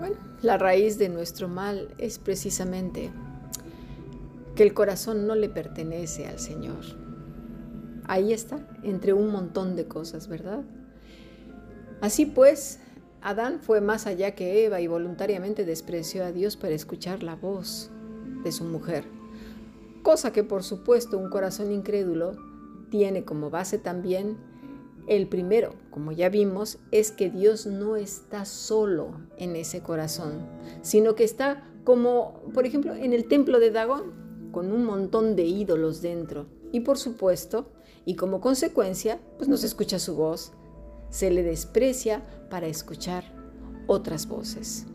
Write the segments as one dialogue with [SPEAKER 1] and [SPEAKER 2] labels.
[SPEAKER 1] Bueno, la raíz de nuestro mal es precisamente que el corazón no le pertenece al Señor. Ahí está, entre un montón de cosas, ¿verdad? Así pues, Adán fue más allá que Eva y voluntariamente despreció a Dios para escuchar la voz de su mujer, cosa que por supuesto un corazón incrédulo tiene como base también el primero, como ya vimos, es que Dios no está solo en ese corazón, sino que está como, por ejemplo, en el templo de Dagón, con un montón de ídolos dentro. Y por supuesto, y como consecuencia, pues no se escucha su voz, se le desprecia para escuchar otras voces.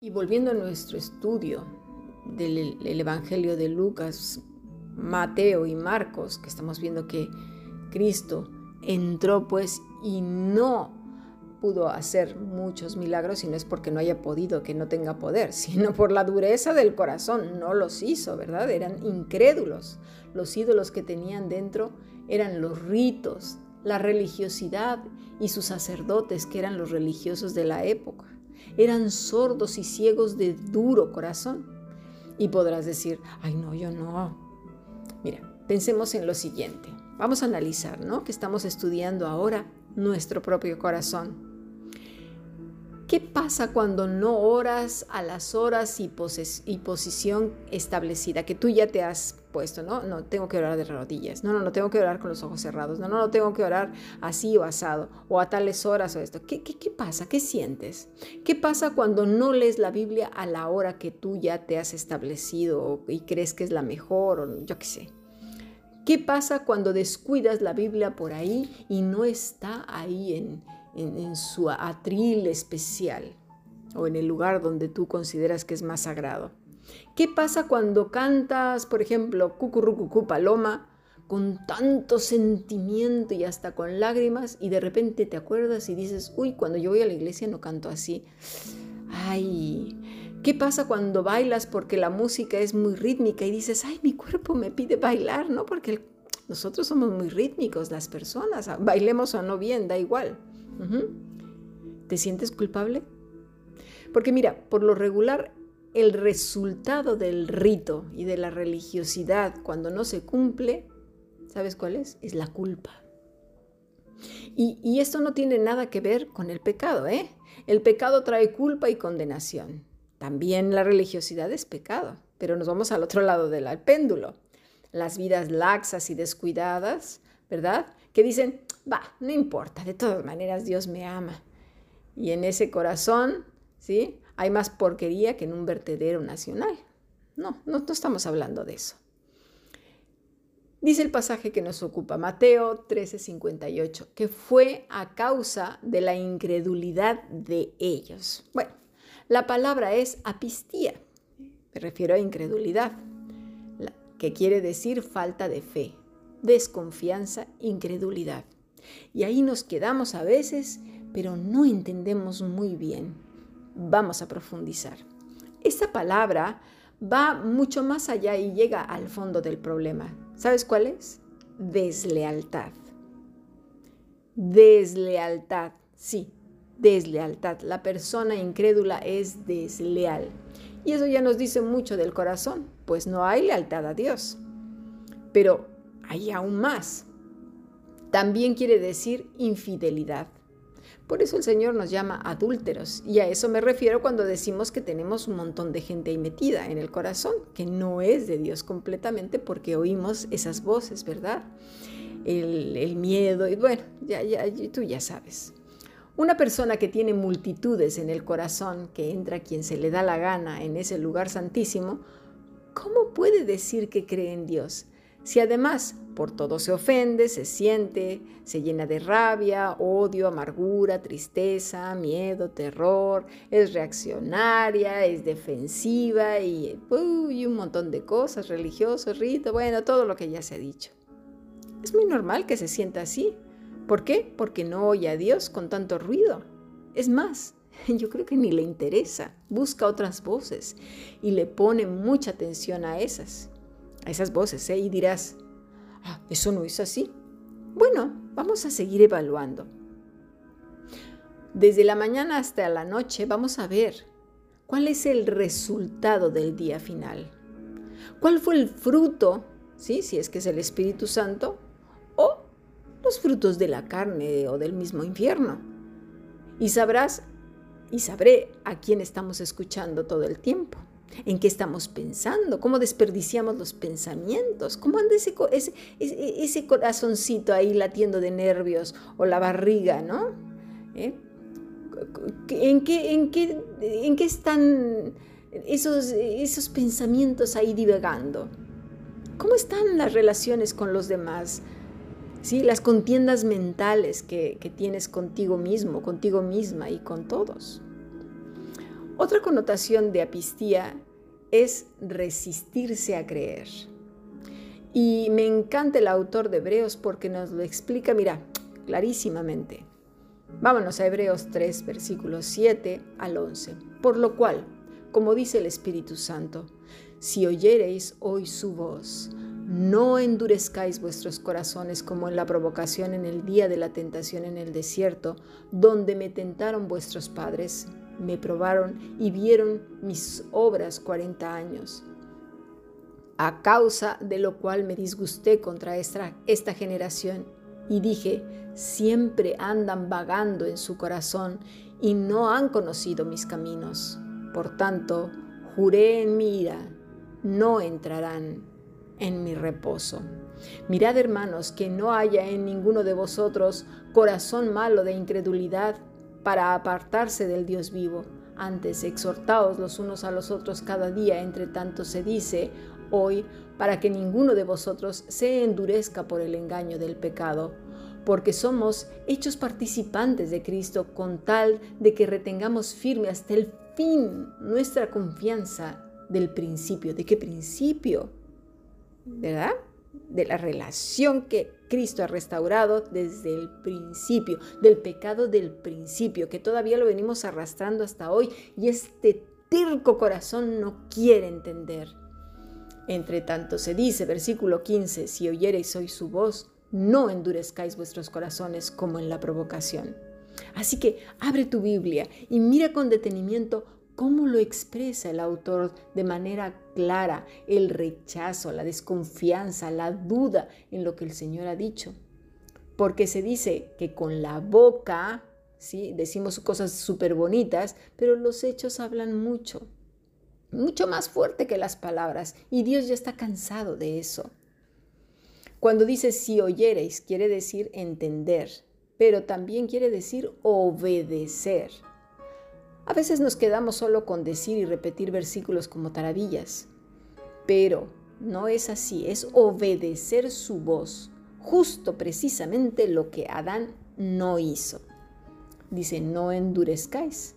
[SPEAKER 1] Y volviendo a nuestro estudio del Evangelio de Lucas, Mateo y Marcos, que estamos viendo que Cristo entró pues y no pudo hacer muchos milagros y no es porque no haya podido, que no tenga poder, sino por la dureza del corazón. No los hizo, ¿verdad? Eran incrédulos. Los ídolos que tenían dentro eran los ritos, la religiosidad y sus sacerdotes, que eran los religiosos de la época. Eran sordos y ciegos de duro corazón. Y podrás decir, ay no, yo no. Mira, pensemos en lo siguiente. Vamos a analizar, ¿no? Que estamos estudiando ahora nuestro propio corazón. ¿Qué pasa cuando no oras a las horas y, posición establecida que tú ya te has puesto? No, no, tengo que orar de rodillas. No, no, no tengo que orar con los ojos cerrados. No, no, no tengo que orar así o asado o a tales horas o esto. ¿Qué, qué, qué pasa? ¿Qué sientes? ¿Qué pasa cuando no lees la Biblia a la hora que tú ya te has establecido y crees que es la mejor o yo qué sé? ¿Qué pasa cuando descuidas la Biblia por ahí y no está ahí en, su atril especial o en el lugar donde tú consideras que es más sagrado? ¿Qué pasa cuando cantas, por ejemplo, Cucurrucucú Paloma con tanto sentimiento y hasta con lágrimas y de repente te acuerdas y dices, uy, cuando yo voy a la iglesia no canto así? Ay, ¿Qué pasa cuando bailas porque la música es muy rítmica y dices, ay, mi cuerpo me pide bailar, ¿no? Porque nosotros somos muy rítmicos, las personas, ah, bailemos o no bien, da igual. ¿Te sientes culpable? Porque mira, por lo regular, el resultado del rito y de la religiosidad cuando no se cumple, ¿sabes cuál es? Es la culpa. Y, y esto no tiene nada que ver con el pecado, ¿eh? El pecado trae culpa y condenación. También la religiosidad es pecado, pero nos vamos al otro lado del péndulo. Las vidas laxas y descuidadas, ¿verdad? Que dicen, va, no importa, de todas maneras Dios me ama. Y en ese corazón, ¿sí? Hay más porquería que en un vertedero nacional. No, no, estamos hablando de eso. Dice el pasaje que nos ocupa, Mateo 13:58, que fue a causa de la incredulidad de ellos. Bueno, la palabra es apistía, me refiero a incredulidad, que quiere decir falta de fe, desconfianza, incredulidad. Y ahí nos quedamos a veces, pero no entendemos muy bien. Vamos a profundizar. Esta palabra va mucho más allá y llega al fondo del problema. ¿Sabes cuál es? Deslealtad. Deslealtad, sí, deslealtad. La persona incrédula es desleal. Y eso ya nos dice mucho del corazón, pues no hay lealtad a Dios. Pero hay aún más. También quiere decir infidelidad. Por eso el Señor nos llama adúlteros. Y a eso me refiero cuando decimos que tenemos un montón de gente ahí metida en el corazón, que no es de Dios completamente porque oímos esas voces, ¿verdad? El, miedo y bueno, ya, ya, tú ya sabes. Una persona que tiene multitudes en el corazón, que entra quien se le da la gana en ese lugar santísimo, ¿cómo puede decir que cree en Dios? Si además por todo se ofende, se siente, se llena de rabia, odio, amargura, tristeza, miedo, terror, es reaccionaria, es defensiva y, un montón de cosas, religiosos, rito, bueno, todo lo que ya se ha dicho. Es muy normal que se sienta así, ¿Por qué? Porque no oye a Dios con tanto ruido. Es más, yo creo que ni le interesa. Busca otras voces y le pone mucha atención a esas, a esas voces. ¿eh? Y dirás, ah, eso no es así. Bueno, vamos a seguir evaluando. Desde la mañana hasta la noche vamos a ver ¿Cuál es el resultado del día final? ¿Cuál fue el fruto, ¿sí? si es que es el Espíritu Santo, los frutos de la carne o del mismo infierno? Y sabrás y sabré a quién estamos escuchando todo el tiempo, en qué estamos pensando, cómo desperdiciamos los pensamientos, cómo anda ese, ese, ese corazoncito ahí latiendo de nervios o la barriga, ¿no? ¿Eh? ¿En, qué, en, qué, ¿En qué están esos, esos pensamientos ahí divagando? ¿Cómo están las relaciones con los demás? ¿Sí? Las contiendas mentales que, tienes contigo mismo, contigo misma y con todos. Otra connotación de apistía es resistirse a creer. Y me encanta el autor de Hebreos porque nos lo explica, mira, clarísimamente. Vámonos a Hebreos 3, versículos 7 al 11. Por lo cual, como dice el Espíritu Santo, si oyereis hoy su voz, no endurezcáis vuestros corazones como en la provocación en el día de la tentación en el desierto, donde me tentaron vuestros padres, me probaron y vieron mis obras cuarenta años. A causa de lo cual me disgusté contra esta, generación y dije, siempre andan vagando en su corazón y no han conocido mis caminos. Por tanto, juré en mi ira, no entrarán en mi reposo. Mirad, hermanos, que no haya en ninguno de vosotros corazón malo de incredulidad para apartarse del Dios vivo. Antes, exhortaos los unos a los otros cada día, entre tanto se dice hoy, para que ninguno de vosotros se endurezca por el engaño del pecado porque somos hechos participantes de Cristo con tal de que retengamos firme hasta el fin nuestra confianza del principio. ¿De qué principio? ¿Verdad? De la relación que Cristo ha restaurado desde el principio, del pecado del principio, que todavía lo venimos arrastrando hasta hoy y este tirco corazón no quiere entender. Entre tanto se dice, versículo 15, si oyereis hoy su voz, no endurezcáis vuestros corazones como en la provocación. Así que abre tu Biblia y mira con detenimiento cómo lo expresa el autor de manera clara el rechazo, la desconfianza, la duda en lo que el Señor ha dicho. Porque se dice que con la boca, ¿sí? decimos cosas súper bonitas, pero los hechos hablan mucho, mucho más fuerte que las palabras, y Dios ya está cansado de eso. Cuando dice si oyereis, quiere decir entender, pero también quiere decir obedecer. A veces nos quedamos solo con decir y repetir versículos como taravillas, pero no es así, es obedecer su voz, justo precisamente lo que Adán no hizo. Dice, no endurezcáis.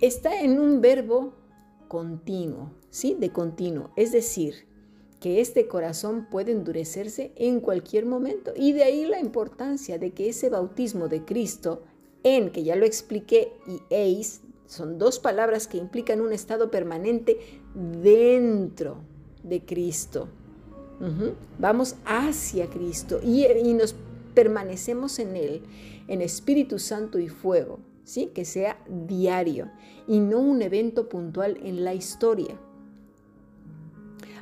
[SPEAKER 1] Está en un verbo continuo, ¿sí? De continuo, es decir, que este corazón puede endurecerse en cualquier momento. Y de ahí la importancia de que ese bautismo de Cristo que ya lo expliqué, y eis, son dos palabras que implican un estado permanente dentro de Cristo. Vamos hacia Cristo y, nos permanecemos en Él, en Espíritu Santo y fuego, ¿sí? que sea diario y no un evento puntual en la historia.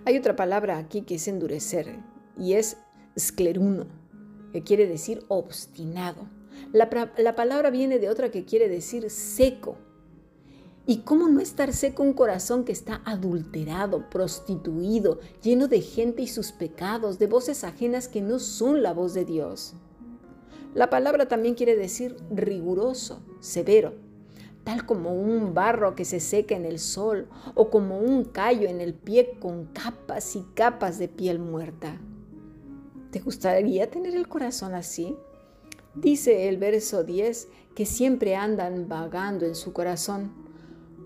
[SPEAKER 1] Hay otra palabra aquí que es endurecer y es scleruno, que quiere decir obstinado. La, la, palabra viene de otra que quiere decir seco. ¿Y cómo no estar seco un corazón que está adulterado, prostituido, lleno de gente y sus pecados, de voces ajenas que no son la voz de Dios? La palabra también quiere decir riguroso, severo tal como un barro que se seca en el sol o como un callo en el pie con capas y capas de piel muerta. ¿Te gustaría tener el corazón así? Dice el verso 10 que siempre andan vagando en su corazón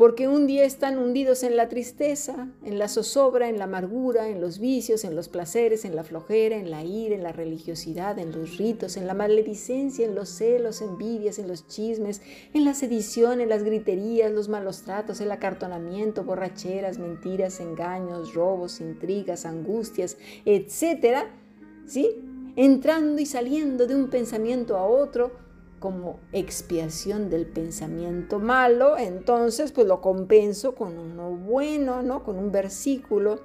[SPEAKER 1] porque un día están hundidos en la tristeza, en la zozobra, en la amargura, en los vicios, en los placeres, en la flojera, en la ira, en la religiosidad, en los ritos, en la maledicencia, en los celos, envidias, en los chismes, en la sedición, en las griterías, los malos tratos, el acartonamiento, borracheras, mentiras, engaños, robos, intrigas, angustias, etcétera, ¿sí? Entrando y saliendo de un pensamiento a otro, como expiación del pensamiento malo, entonces pues lo compenso con uno bueno, ¿no? Con un versículo.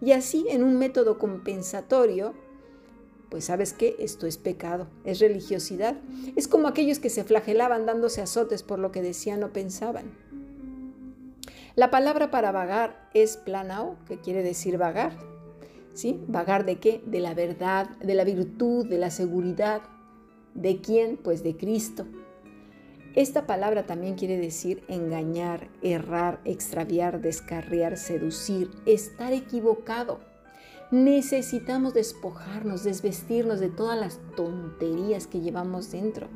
[SPEAKER 1] Y así en un método compensatorio, pues sabes que esto es pecado, es religiosidad. Es como aquellos que se flagelaban dándose azotes por lo que decían o pensaban. La palabra para vagar es planao, que quiere decir vagar. ¿Vagar de qué? De la verdad, de la virtud, de la seguridad, ¿De quién? Pues de Cristo. Esta palabra también quiere decir engañar, errar, extraviar, descarriar, seducir, estar equivocado. Necesitamos despojarnos, desvestirnos de todas las tonterías que llevamos dentro.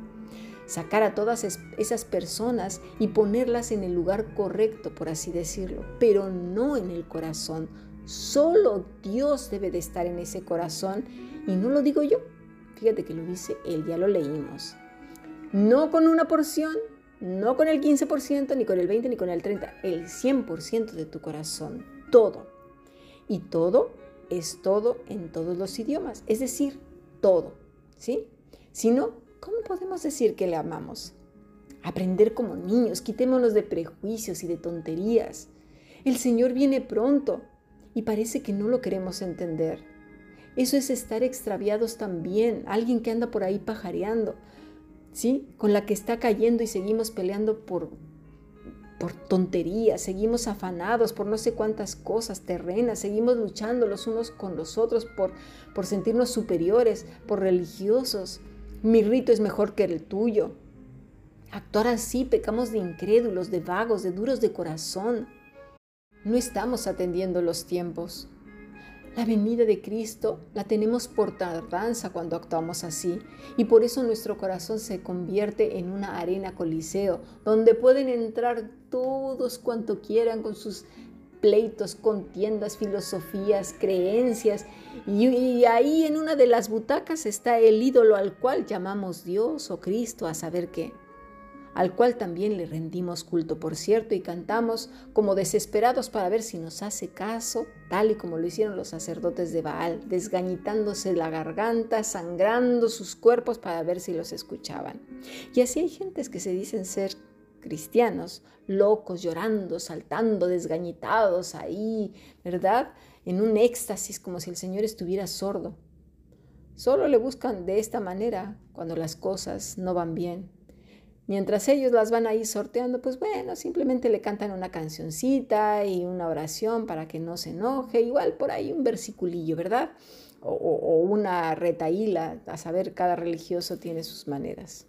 [SPEAKER 1] Sacar a todas esas personas y ponerlas en el lugar correcto, por así decirlo, pero no en el corazón. Solo Dios debe de estar en ese corazón y no lo digo yo, Fíjate que lo dice él, ya lo leímos. No con una porción, no con el 15%, ni con el 20%, ni con el 30%, el 100% de tu corazón, todo. Y todo es todo en todos los idiomas, es decir, todo, ¿sí? Si no, ¿cómo podemos decir que le amamos? Aprender como niños, quitémonos de prejuicios y de tonterías. El Señor viene pronto y parece que no lo queremos entender. Eso es estar extraviados también, alguien que anda por ahí pajareando, ¿sí? Con la que está cayendo y seguimos peleando por, por tonterías, seguimos afanados por no sé cuántas cosas terrenas, seguimos luchando los unos con los otros por, por sentirnos superiores, por religiosos. Mi rito es mejor que el tuyo. Actuar así pecamos de incrédulos, de vagos, de duros de corazón. No estamos atendiendo los tiempos. La venida de Cristo la tenemos por tardanza cuando actuamos así y por eso nuestro corazón se convierte en una arena coliseo donde pueden entrar todos cuanto quieran con sus pleitos, contiendas, filosofías, creencias y, ahí en una de las butacas está el ídolo al cual llamamos Dios o Cristo a saber qué al cual también le rendimos culto, por cierto, y cantamos como desesperados para ver si nos hace caso, tal y como lo hicieron los sacerdotes de Baal, desgañitándose la garganta, sangrando sus cuerpos para ver si los escuchaban. Y así hay gentes que se dicen ser cristianos, locos, llorando, saltando, desgañitados ahí, ¿verdad? En un éxtasis como si el Señor estuviera sordo. Solo le buscan de esta manera cuando las cosas no van bien Mientras ellos las van ahí sorteando, pues bueno, simplemente le cantan una cancioncita y una oración para que no se enoje, igual por ahí un versiculillo, ¿verdad? O, una retaíla, a saber, cada religioso tiene sus maneras.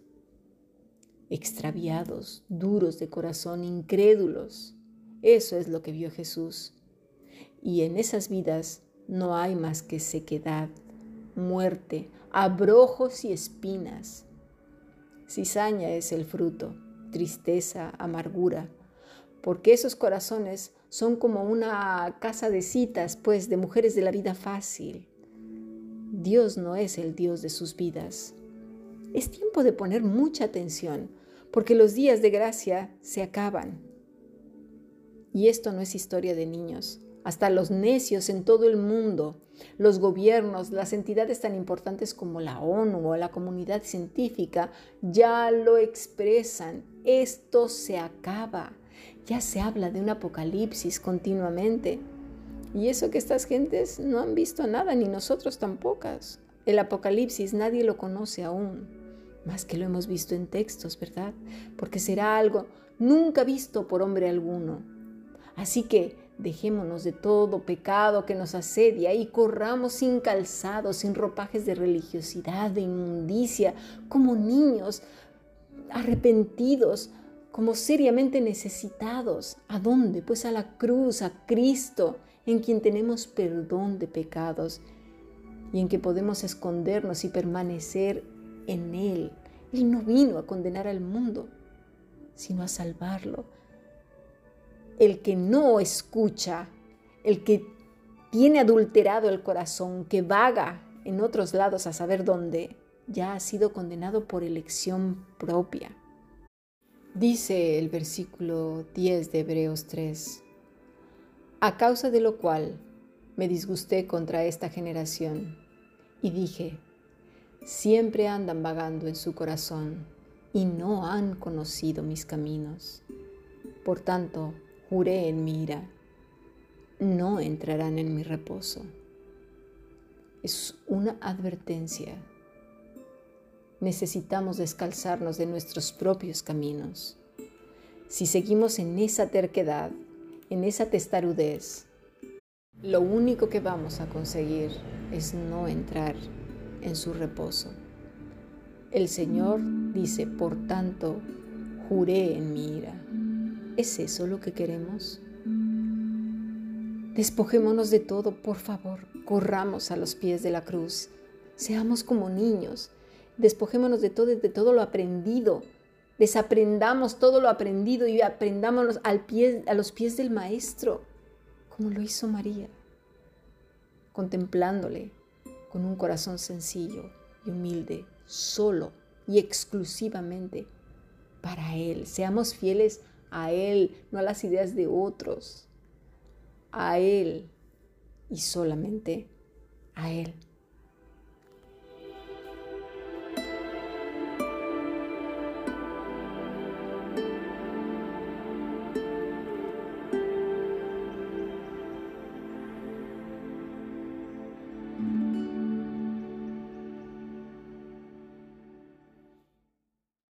[SPEAKER 1] Extraviados, duros de corazón, incrédulos. Eso es lo que vio Jesús. Y en esas vidas no hay más que sequedad, muerte, abrojos y espinas Cizaña es el fruto, tristeza, amargura, porque esos corazones son como una casa de citas, pues, de mujeres de la vida fácil. Dios no es el Dios de sus vidas. Es tiempo de poner mucha atención, porque los días de gracia se acaban. Y esto no es historia de niños. Hasta los necios en todo el mundo, los gobiernos, las entidades tan importantes como la ONU o la comunidad científica ya lo expresan. Esto se acaba. Ya se habla de un apocalipsis continuamente. Y eso que estas gentes no han visto nada, ni nosotros tampoco. El apocalipsis nadie lo conoce aún, más que lo hemos visto en textos, ¿verdad? Porque será algo nunca visto por hombre alguno. Así que Dejémonos de todo pecado que nos asedia y corramos sin calzados, sin ropajes de religiosidad, de inmundicia, como niños arrepentidos, como seriamente necesitados. ¿A dónde? Pues a la cruz, a Cristo, en quien tenemos perdón de pecados y en que podemos escondernos y permanecer en Él. Él no vino a condenar al mundo, sino a salvarlo el que no escucha, el que tiene adulterado el corazón, que vaga en otros lados a saber dónde, ya ha sido condenado por elección propia. Dice el versículo 10 de Hebreos 3, a causa de lo cual me disgusté contra esta generación y dije, siempre andan vagando en su corazón y no han conocido mis caminos. Por tanto, juré en mi ira, no entrarán en mi reposo. Es una advertencia. Necesitamos descalzarnos de nuestros propios caminos. Si seguimos en esa terquedad, en esa testarudez, lo único que vamos a conseguir es no entrar en su reposo. El Señor dice, por tanto, juré en mi ira. ¿Es eso lo que queremos? Despojémonos de todo, por favor, corramos a los pies de la cruz, seamos como niños, despojémonos de todo, de todo lo aprendido, desaprendamos todo lo aprendido y aprendámonos al pie, a los pies del Maestro, como lo hizo María, contemplándole con un corazón sencillo y humilde, solo y exclusivamente para Él. Seamos fieles a Él, no a las ideas de otros, a Él y solamente a Él.